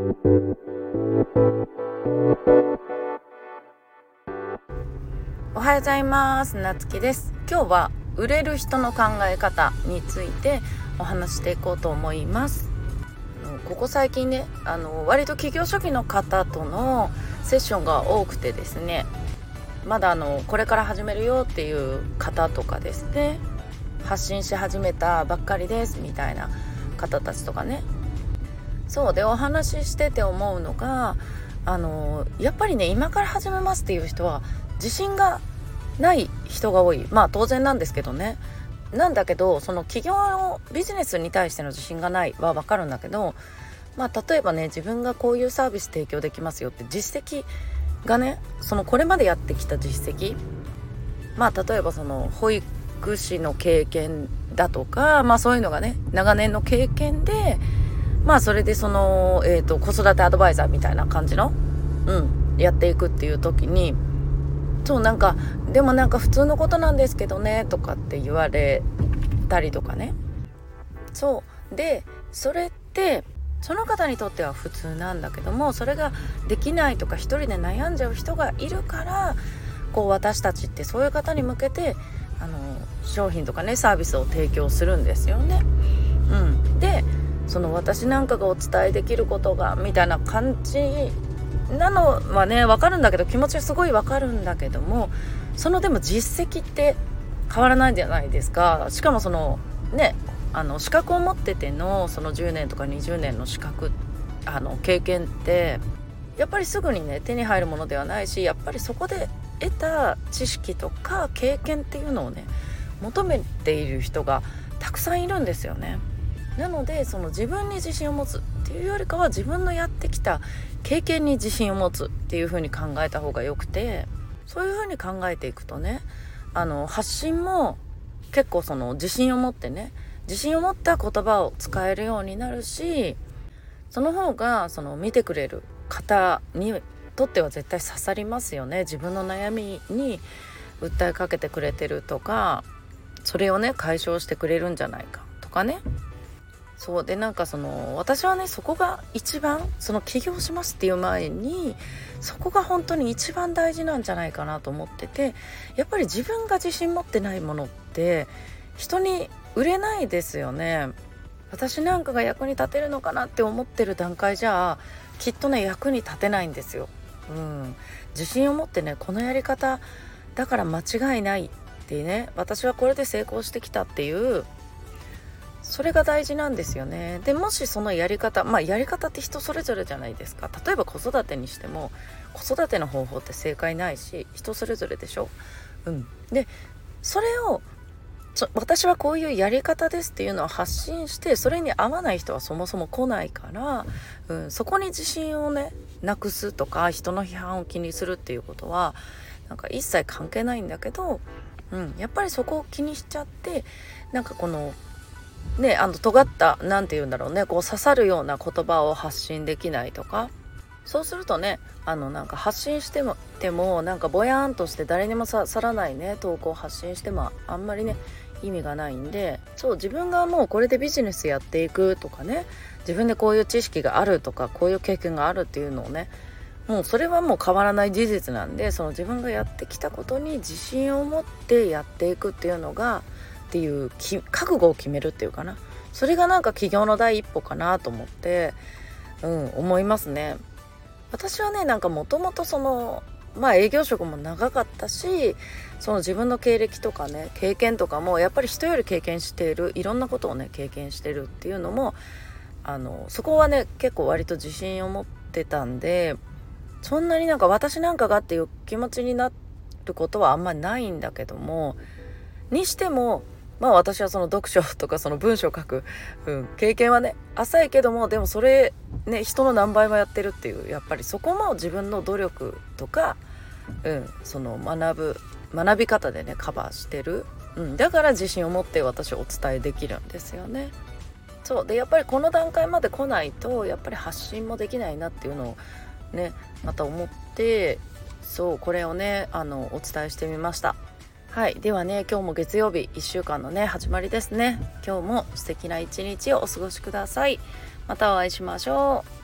おはようございます。なつきです。今日は売れる人の考え方についてお話していこうと思います。ここ最近ねあの割と企業初期の方とのセッションが多くてですねまだあのこれから始めるよっていう方とかですね発信し始めたばっかりですみたいな方たちとかねそうでお話ししてて思うのがあのやっぱりね今から始めますっていう人は自信がない人が多い。まあ当然なんですけどね。なんだけどその企業のビジネスに対しての自信がないは分かるんだけどまあ例えばね自分がこういうサービス提供できますよって実績がねそのこれまでやってきた実績。まあ例えばその保育士の経験だとかまあそういうのがね長年の経験でまあそれでその、えーと、子育てアドバイザーみたいな感じの、うん、やっていくっていう時にそうなんかでもなんか普通のことなんですけどねとかって言われたりとかね。そう。でそれってその方にとっては普通なんだけどもそれができないとか一人で悩んじゃう人がいるからこう私たちってそういう方に向けてあの商品とかねサービスを提供するんですよね。うん、でその私なんかがお伝えできることがみたいな感じなのはね分かるんだけど気持ちはすごい分かるんだけどもそのでも実績って変わらないじゃないですかしかもそのねあの資格を持っててのその10年とか20年の資格あの経験ってやっぱりすぐにね手に入るものではないしやっぱりそこで得た知識とか経験っていうのをね求めている人がたくさんいるんですよね。なのでその自分に自信を持つっていうよりかは自分のやってきた経験に自信を持つっていう風に考えた方がよくてそういう風に考えていくとねあの発信も結構その自信を持ってね自信を持った言葉を使えるようになるしその方がその見てくれる方にとっては絶対刺さりますよね。自分の悩みに訴えかけてくれてるとかそれをね解消してくれるんじゃないかとかね。そうでなんかその私はねそこが一番その起業しますっていう前にそこが本当に一番大事なんじゃないかなと思っててやっぱり自分が自信持ってないものって人に売れないですよね私なんかが役に立てるのかなって思ってる段階じゃきっとね役に立てないんですよ。うん、自信を持ってねこのやり方だから間違いないってね私はこれで成功してきたっていうそれが大事なんですよね。でもしそのやり方まあやり方って人それぞれじゃないですか。例えば子育てにしても子育ての方法って正解ないし人それぞれでしょ。うん。でそれを私はこういうやり方ですっていうのを発信してそれに合わない人はそもそも来ないから、うん、そこに自信をねなくすとか人の批判を気にするっていうことはなんか一切関係ないんだけど、うん、やっぱりそこを気にしちゃってなんかこのねあの尖った何て言うんだろうねこう刺さるような言葉を発信できないとか。そうするとねあのなんか発信してもてもなんかぼやーんとして誰にも刺さらないね投稿発信してもあんまりね意味がないんでそう自分がもうこれでビジネスやっていくとかね自分でこういう知識があるとかこういう経験があるっていうのをねもうそれはもう変わらない事実なんでその自分がやってきたことに自信を持ってやっていくっていうのがっていう覚悟を決めるっていうかな。それがなんか起業の第一歩かなと思ってうん思いますね。私はねなんかもともとそのまあ営業職も長かったしその自分の経歴とかね経験とかもやっぱり人より経験しているいろんなことをね経験してるっていうのもあのそこはね結構割と自信を持ってたんでそんなになんか私なんかがっていう気持ちになることはあんまりないんだけどもにしてもまあ私はその読書とかその文章を書く、うん、経験はね浅いけどもでもそれね人の何倍もやってるっていうやっぱりそこも自分の努力とか、うん、その学ぶ学び方でねカバーしてる、うん、だから自信を持って私お伝えできるんですよね。そうでやっぱりこの段階まで来ないとやっぱり発信もできないなっていうのをねまた思ってそうこれをねあのお伝えしてみました。はい。ではね今日も月曜日1週間のね始まりですね。今日も素敵な一日をお過ごしください。またお会いしましょう。